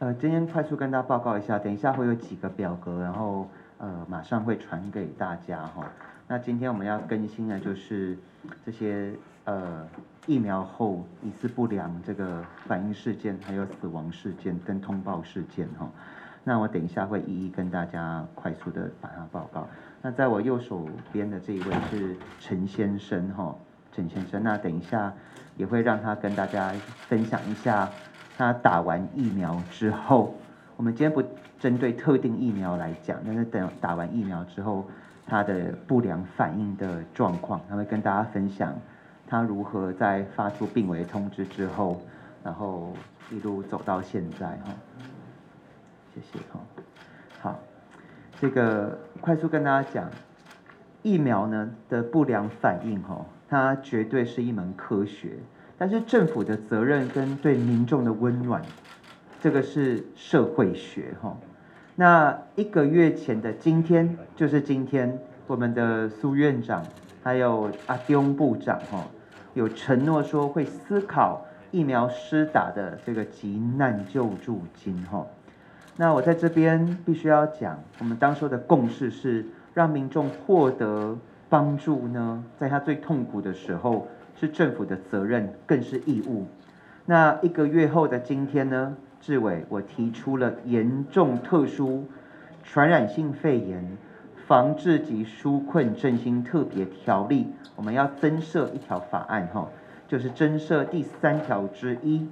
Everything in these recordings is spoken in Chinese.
呃，今天快速跟大家报告一下，等一下会有几个表格，然后呃马上会传给大家哈。那今天我们要更新的就是这些呃疫苗后疑似不良这个反应事件，还有死亡事件跟通报事件哈。那我等一下会一一跟大家快速的把它报告。那在我右手边的这一位是陈先生哈，陈先生，那等一下也会让他跟大家分享一下。他打完疫苗之后，我们今天不针对特定疫苗来讲，但是等打完疫苗之后，他的不良反应的状况，他会跟大家分享他如何在发出病危通知之后，然后一路走到现在哈。谢谢哈。好，这个快速跟大家讲，疫苗呢的不良反应哈，它绝对是一门科学。但是政府的责任跟对民众的温暖，这个是社会学哈。那一个月前的今天，就是今天，我们的苏院长还有阿丁部长哈，有承诺说会思考疫苗施打的这个急难救助金哈。那我在这边必须要讲，我们当初的共识是让民众获得帮助呢，在他最痛苦的时候。是政府的责任，更是义务。那一个月后的今天呢？志伟，我提出了严重特殊传染性肺炎防治及纾困振兴特别条例，我们要增设一条法案哈，就是增设第三条之一，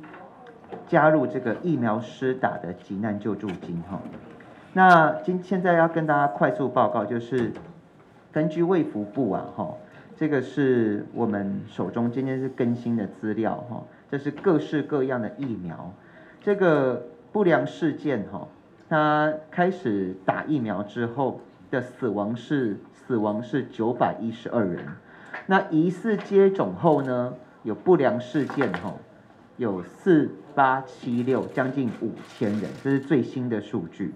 加入这个疫苗施打的急难救助金哈。那今现在要跟大家快速报告，就是根据卫福部啊哈。这个是我们手中今天是更新的资料哈，这是各式各样的疫苗，这个不良事件哈，它开始打疫苗之后的死亡是死亡是九百一十二人，那疑似接种后呢有不良事件哈，有四八七六将近五千人，这是最新的数据，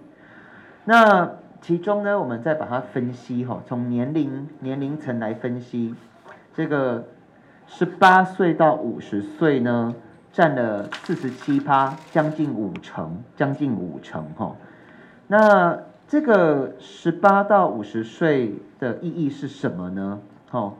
那。其中呢，我们再把它分析哈，从年龄年龄层来分析，这个十八岁到五十岁呢，占了四十七趴，将近五成，将近五成哈。那这个十八到五十岁的意义是什么呢？哈，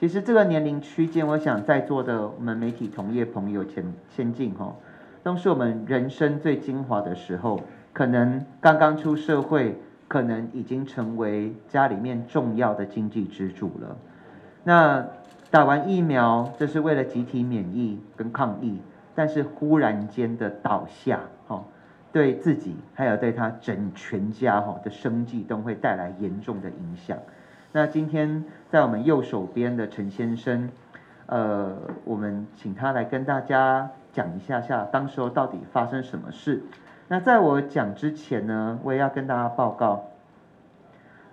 其实这个年龄区间，我想在座的我们媒体同业朋友前先进哈，都是我们人生最精华的时候，可能刚刚出社会。可能已经成为家里面重要的经济支柱了。那打完疫苗，这是为了集体免疫跟抗疫，但是忽然间的倒下，哈，对自己还有对他整全家哈的生计都会带来严重的影响。那今天在我们右手边的陈先生，呃，我们请他来跟大家讲一下下，当时候到底发生什么事。那在我讲之前呢，我也要跟大家报告，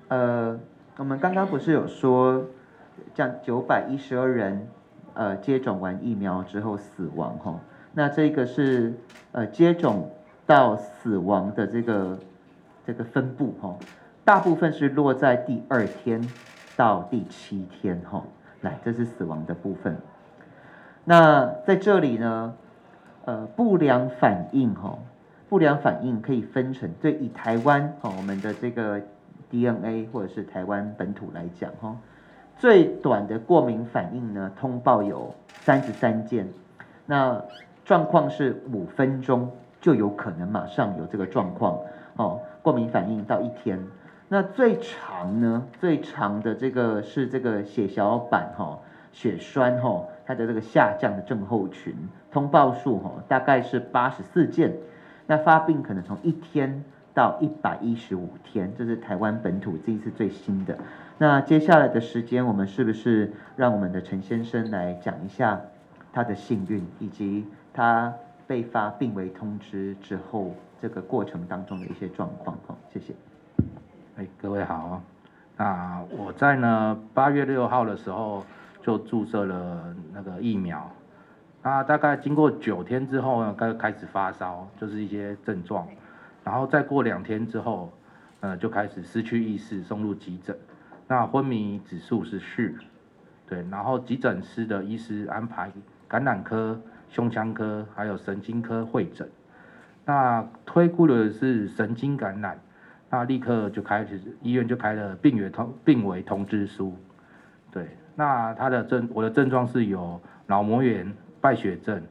呃，我们刚刚不是有说，样九百一十二人，呃，接种完疫苗之后死亡哈，那这个是呃接种到死亡的这个这个分布哈，大部分是落在第二天到第七天哈，来，这是死亡的部分。那在这里呢，呃，不良反应哈。不良反应可以分成，对以台湾哈我们的这个 DNA 或者是台湾本土来讲哈，最短的过敏反应呢通报有三十三件，那状况是五分钟就有可能马上有这个状况哦，过敏反应到一天，那最长呢最长的这个是这个血小板哈血栓哈它的这个下降的症候群通报数哈大概是八十四件。那发病可能从一天到一百一十五天，这是台湾本土这一次最新的。那接下来的时间，我们是不是让我们的陈先生来讲一下他的幸运，以及他被发病危通知之后这个过程当中的一些状况？好，谢谢。哎，各位好，那我在呢八月六号的时候就注射了那个疫苗。那大概经过九天之后呢，开开始发烧，就是一些症状，然后再过两天之后，呃，就开始失去意识，送入急诊。那昏迷指数是四，对，然后急诊室的医师安排感染科、胸腔科还有神经科会诊。那推估的是神经感染，那立刻就开始医院就开了病危通病危通知书。对，那他的症我的症状是有脑膜炎、败血症，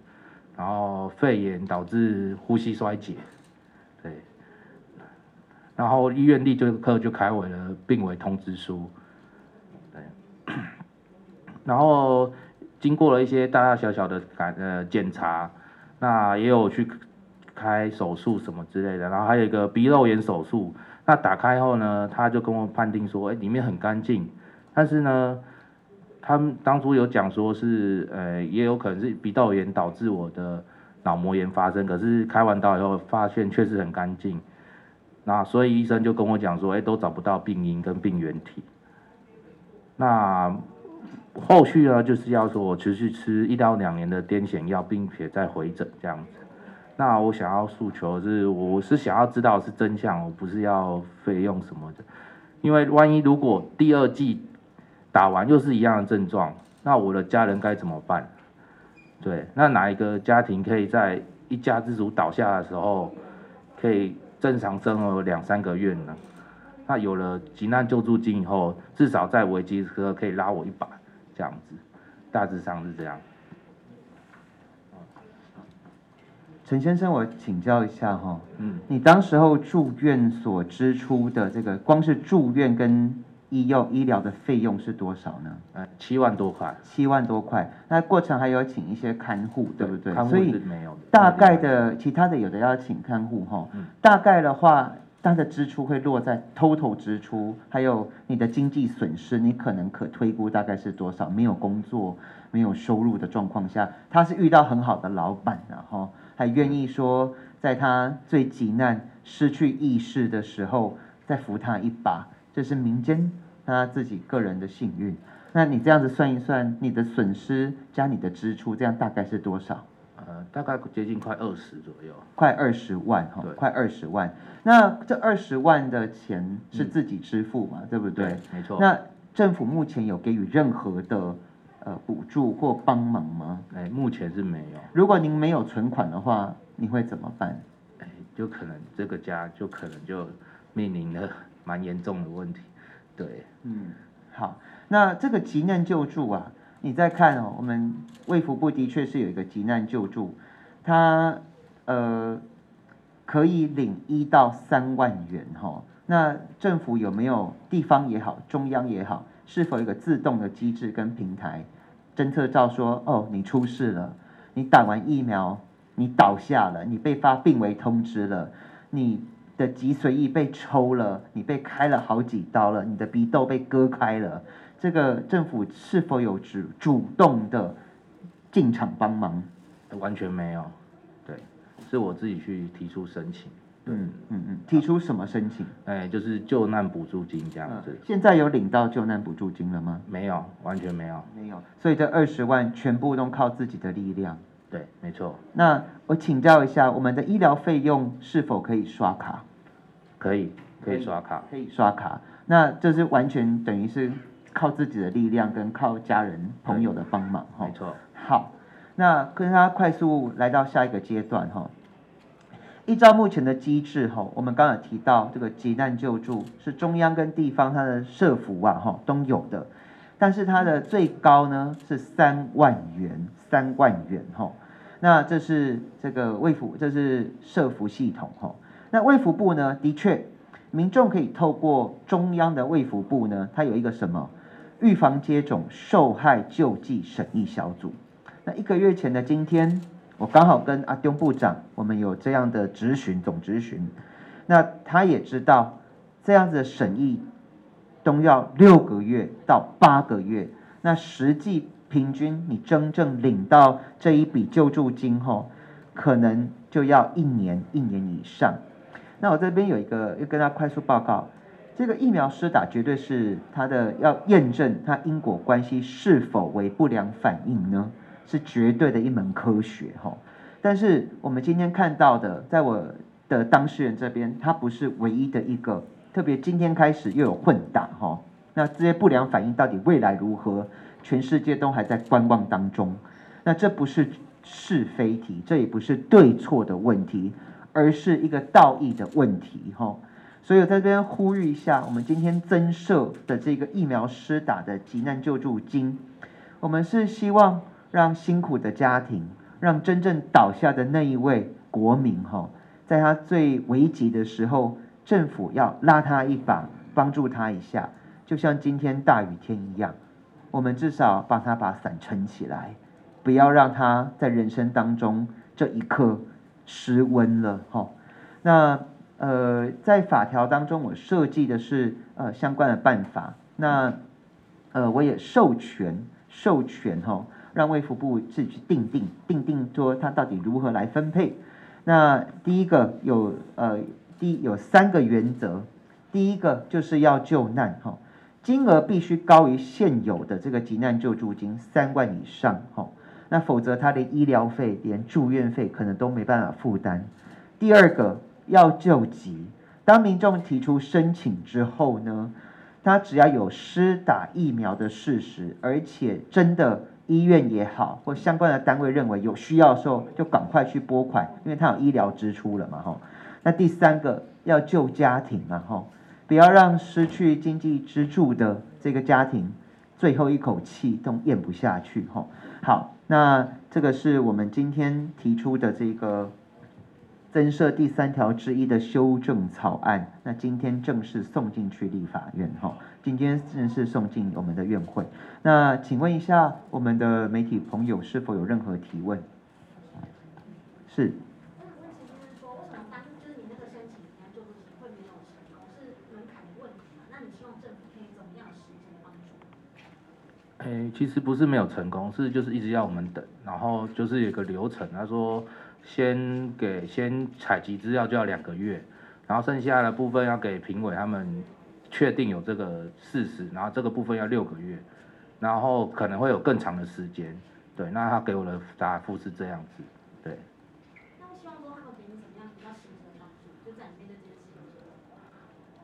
然后肺炎导致呼吸衰竭。对，然后医院立刻就开回了病危通知书。对，然后经过了一些大大小小的感呃检查，那也有去开手术什么之类的，然后还有一个鼻肉炎手术。那打开后呢，他就跟我判定说，哎，里面很干净，但是呢，他们当初有讲说是，呃，也有可能是鼻窦炎导致我的脑膜炎发生，可是开完刀以后发现确实很干净，那所以医生就跟我讲说，哎，都找不到病因跟病原体。那后续呢，就是要说我持续吃一到两年的癫痫药，并且再回诊这样子。那我想要诉求是，我是想要知道是真相，我不是要费用什么的。因为万一如果第二季打完又是一样的症状，那我的家人该怎么办？对，那哪一个家庭可以在一家之主倒下的时候，可以正常生活两三个月呢？那有了急难救助金以后，至少在危机时刻可以拉我一把，这样子，大致上是这样。陈先生，我请教一下哈，嗯，你当时候住院所支出的这个，光是住院跟医药医疗的费用是多少呢？呃，七万多块。七万多块，那过程还有请一些看护，对不对？看护是没有。大概的，其他的有的要请看护哈，大概的话，它的支出会落在 total 支出，还有你的经济损失，你可能可推估大概是多少？没有工作、没有收入的状况下，他是遇到很好的老板，然后。还愿意说，在他最急难、失去意识的时候，再扶他一把，这是民间他自己个人的幸运。那你这样子算一算，你的损失加你的支出，这样大概是多少？呃，大概接近快二十左右，快二十万哈，快二十万。那这二十万的钱是自己支付嘛？对不对？没错。那政府目前有给予任何的？呃，补助或帮忙吗？哎，目前是没有。如果您没有存款的话，你会怎么办？哎，就可能这个家就可能就面临了蛮严重的问题。对，嗯，好，那这个急难救助啊，你再看哦，我们卫福部的确是有一个急难救助，它呃可以领一到三万元哈。那政府有没有地方也好，中央也好，是否有一个自动的机制跟平台？侦测到说，哦，你出事了，你打完疫苗，你倒下了，你被发病危通知了，你的脊髓液被抽了，你被开了好几刀了，你的鼻窦被割开了，这个政府是否有主主动的进场帮忙？完全没有，对，是我自己去提出申请。嗯嗯嗯，提出什么申请？哎，就是救难补助金这样子。现在有领到救难补助金了吗？没有，完全没有。没有，所以这二十万全部都靠自己的力量。对，没错。那我请教一下，我们的医疗费用是否可以刷卡？可以，可以刷卡。可以刷卡。那这是完全等于是靠自己的力量跟靠家人朋友的帮忙哈。没错。好，那跟大家快速来到下一个阶段哈。依照目前的机制，哈，我们刚刚提到这个急难救助是中央跟地方它的社服啊，哈，都有的，但是它的最高呢是三万元，三万元，哈，那这是这个卫福，这是社服系统，哈，那卫福部呢，的确，民众可以透过中央的卫福部呢，它有一个什么预防接种受害救济审议小组，那一个月前的今天。我刚好跟阿丁部长，我们有这样的咨询总咨询，那他也知道这样子的审议都要六个月到八个月，那实际平均你真正领到这一笔救助金后，可能就要一年一年以上。那我这边有一个要跟他快速报告，这个疫苗施打绝对是它的要验证它因果关系是否为不良反应呢？是绝对的一门科学哈，但是我们今天看到的，在我的当事人这边，他不是唯一的一个，特别今天开始又有混打哈，那这些不良反应到底未来如何，全世界都还在观望当中。那这不是是非题，这也不是对错的问题，而是一个道义的问题哈。所以我在这边呼吁一下，我们今天增设的这个疫苗施打的急难救助金，我们是希望让辛苦的家庭，让真正倒下的那一位国民哈，在他最危急的时候，政府要拉他一把，帮助他一下，就像今天大雨天一样，我们至少帮他把伞撑起来，不要让他在人生当中这一刻失温了哈。那。呃，在法条当中，我设计的是呃相关的办法。那呃，我也授权授权哈，让卫福部自己去定定定定，说他到底如何来分配。那第一个有呃第一有三个原则，第一个就是要救难哈，金额必须高于现有的这个急难救助金三万以上哈，那否则他的医疗费连住院费可能都没办法负担。第二个。要救急，当民众提出申请之后呢，他只要有施打疫苗的事实，而且真的医院也好或相关的单位认为有需要的时候，就赶快去拨款，因为他有医疗支出了嘛，哈。那第三个要救家庭嘛，吼，不要让失去经济支柱的这个家庭最后一口气都咽不下去，吼。好，那这个是我们今天提出的这个。增设第三条之一的修正草案，那今天正式送进去立法院哈，今天正式送进我们的院会。那请问一下，我们的媒体朋友是否有任何提问？是。诶，其实不是没有成功，是就是一直要我们等，然后就是有个流程，他说。先给先采集资料就要两个月，然后剩下的部分要给评委他们确定有这个事实，然后这个部分要六个月，然后可能会有更长的时间，对，那他给我的答复是这样子，对。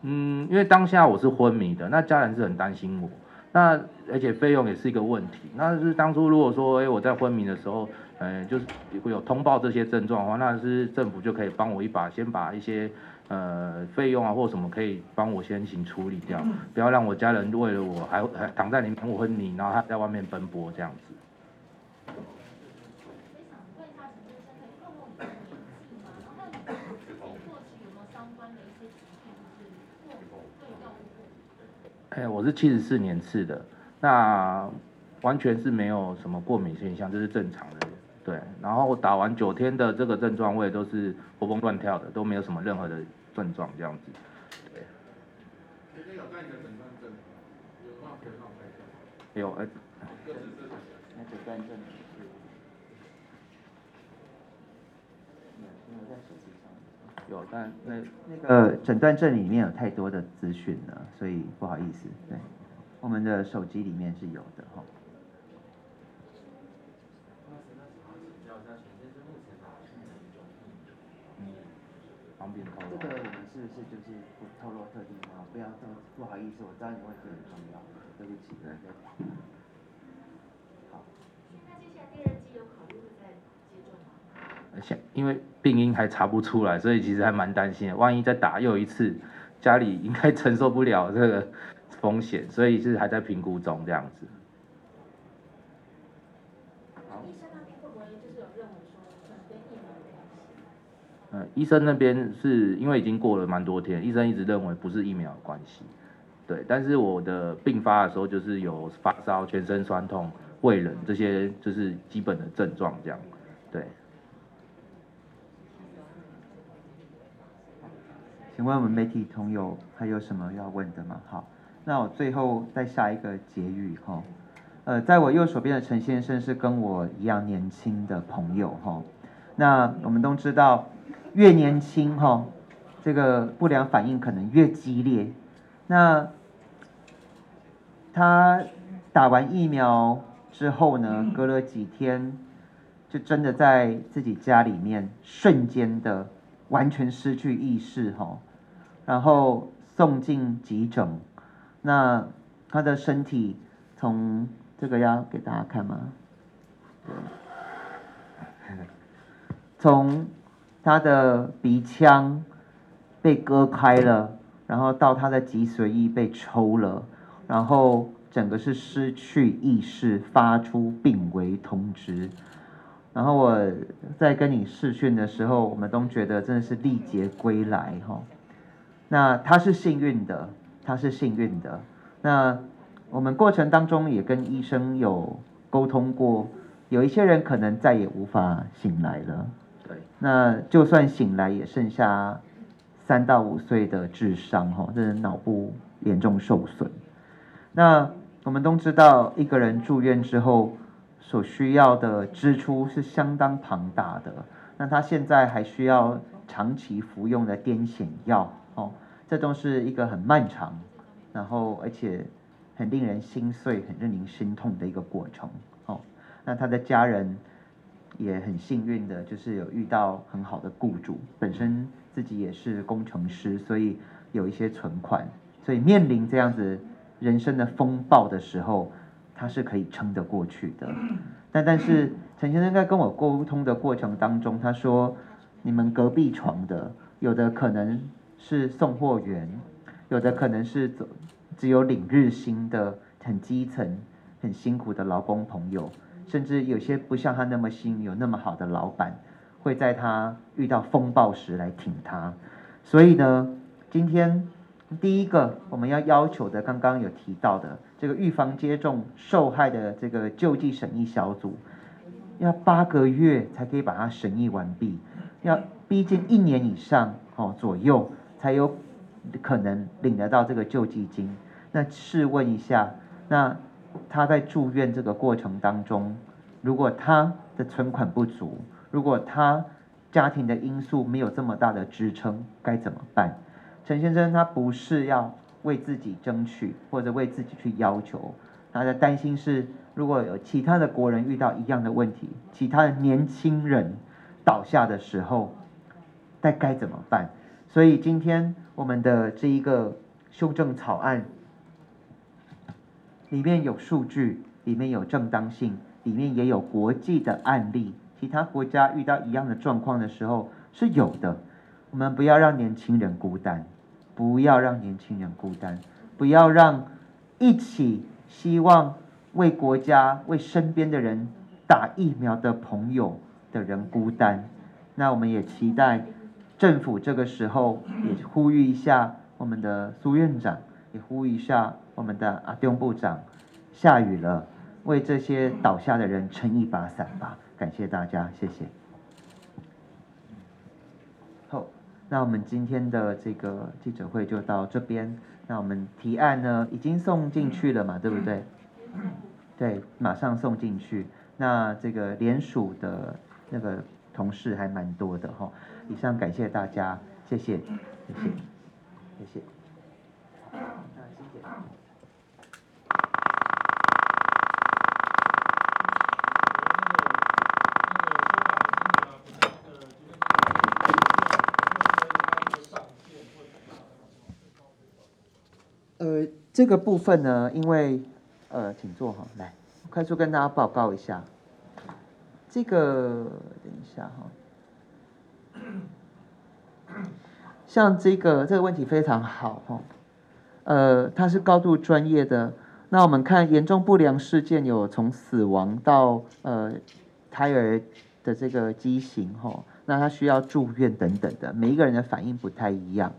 嗯，因为当下我是昏迷的，那家人是很担心我，那而且费用也是一个问题，那是当初如果说哎我在昏迷的时候。呃，就是会有通报这些症状的话，那是政府就可以帮我一把，先把一些呃费用啊或什么可以帮我先行处理掉，不要让我家人为了我还还躺在里面我昏迷，然后他在外面奔波这样子。哎，我是七十四年次的，那完全是没有什么过敏现象，这是正常的。对，然后我打完九天的这个症状，我也都是活蹦乱跳的，都没有什么任何的症状这样子。对。有带你的诊断证，有话可以放开下。有哎。那诊断证是。有，但那那个诊断证里面有太多的资讯了，所以不好意思。对，我们的手机里面是有的哈。这个我们是不是就是不透露特定啊？不要这么不好意思，我知道你问题很重要，对不起。对好。那接下来第二季有考虑会再接种吗？现因为病因还查不出来，所以其实还蛮担心的。万一再打又一次，家里应该 承受不了这个风险，所以是还在评估中这样子。医生那边是因为已经过了蛮多天，医生一直认为不是疫苗的关系，对。但是我的病发的时候就是有发烧、全身酸痛、胃冷这些，就是基本的症状这样，对。请问我们媒体朋友还有什么要问的吗？好，那我最后再下一个结语哈。呃，在我右手边的陈先生是跟我一样年轻的朋友哈。那我们都知道。越年轻哈，这个不良反应可能越激烈。那他打完疫苗之后呢，隔了几天，就真的在自己家里面瞬间的完全失去意识哈，然后送进急诊。那他的身体从这个要给大家看吗？从他的鼻腔被割开了，然后到他的脊髓液被抽了，然后整个是失去意识，发出病危通知。然后我在跟你试训的时候，我们都觉得真的是历劫归来哈。那他是幸运的，他是幸运的。那我们过程当中也跟医生有沟通过，有一些人可能再也无法醒来了。对。那就算醒来，也剩下三到五岁的智商哈，这人脑部严重受损。那我们都知道，一个人住院之后。所需要的支出是相当庞大的，那他现在还需要长期服用的癫痫药，哦，这都是一个很漫长，然后而且很令人心碎、很令人心痛的一个过程，哦，那他的家人也很幸运的，就是有遇到很好的雇主，本身自己也是工程师，所以有一些存款，所以面临这样子人生的风暴的时候。他是可以撑得过去的，但但是陈先生在跟我沟通的过程当中，他说你们隔壁床的有的可能是送货员，有的可能是走只有领日薪的很基层很辛苦的劳工朋友，甚至有些不像他那么幸运有那么好的老板，会在他遇到风暴时来挺他，所以呢，今天。第一个我们要要求的，刚刚有提到的这个预防接种受害的这个救济审议小组，要八个月才可以把它审议完毕，要逼近一年以上哦左右才有可能领得到这个救济金。那试问一下，那他在住院这个过程当中，如果他的存款不足，如果他家庭的因素没有这么大的支撑，该怎么办？陈先生，他不是要为自己争取，或者为自己去要求，他的担心是，如果有其他的国人遇到一样的问题，其他的年轻人倒下的时候，该该怎么办？所以今天我们的这一个修正草案里面有数据，里面有正当性，里面也有国际的案例，其他国家遇到一样的状况的时候是有的。我们不要让年轻人孤单。不要让年轻人孤单，不要让一起希望为国家、为身边的人打疫苗的朋友的人孤单。那我们也期待政府这个时候也呼吁一下我们的苏院长，也呼吁一下我们的阿东部长。下雨了，为这些倒下的人撑一把伞吧。感谢大家，谢谢。那我们今天的这个记者会就到这边。那我们提案呢，已经送进去了嘛，对不对？对，马上送进去。那这个联署的那个同事还蛮多的哈。以上感谢大家，谢谢，谢谢，谢谢。这个部分呢，因为呃，请坐哈，来，快速跟大家报告一下。这个等一下哈，像这个这个问题非常好哈，呃，它是高度专业的。那我们看严重不良事件有从死亡到呃胎儿的这个畸形哈，那他需要住院等等的，每一个人的反应不太一样。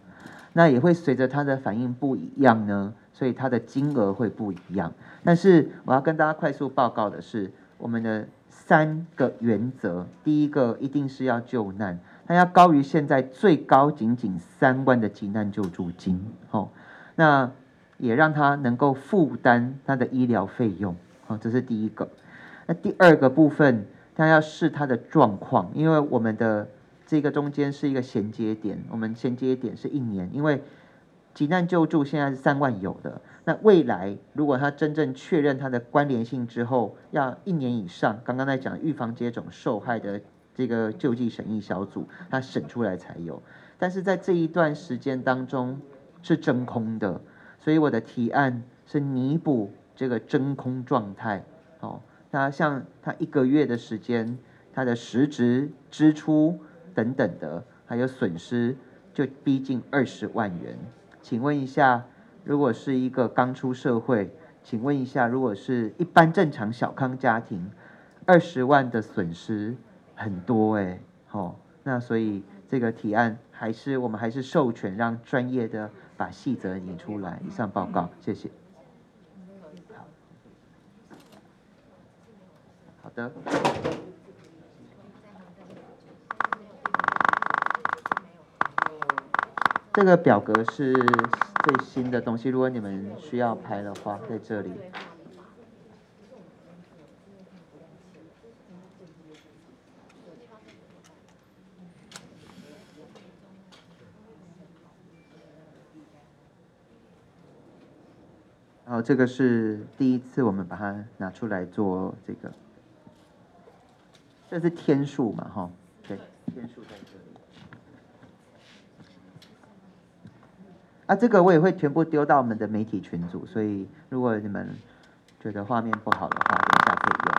那也会随着他的反应不一样呢，所以它的金额会不一样。但是我要跟大家快速报告的是，我们的三个原则：第一个一定是要救难，它要高于现在最高仅仅三万的急难救助金，哦，那也让他能够负担他的医疗费用，哦，这是第一个。那第二个部分，他要视他的状况，因为我们的。这个中间是一个衔接点，我们衔接点是一年，因为急难救助现在是三万有的，那未来如果他真正确认他的关联性之后，要一年以上。刚刚在讲预防接种受害的这个救济审议小组，他审出来才有。但是在这一段时间当中是真空的，所以我的提案是弥补这个真空状态。哦，那像他一个月的时间，他的实质支出。等等的，还有损失就逼近二十万元。请问一下，如果是一个刚出社会，请问一下，如果是一般正常小康家庭，二十万的损失很多哎，好，那所以这个提案还是我们还是授权让专业的把细则引出来。以上报告，谢谢。好的。这个表格是最新的东西，如果你们需要拍的话，在这里。然后这个是第一次我们把它拿出来做这个，这是天数嘛，哈，对，天数在这里。啊，这个我也会全部丢到我们的媒体群组，所以如果你们觉得画面不好的话，等一下可以用。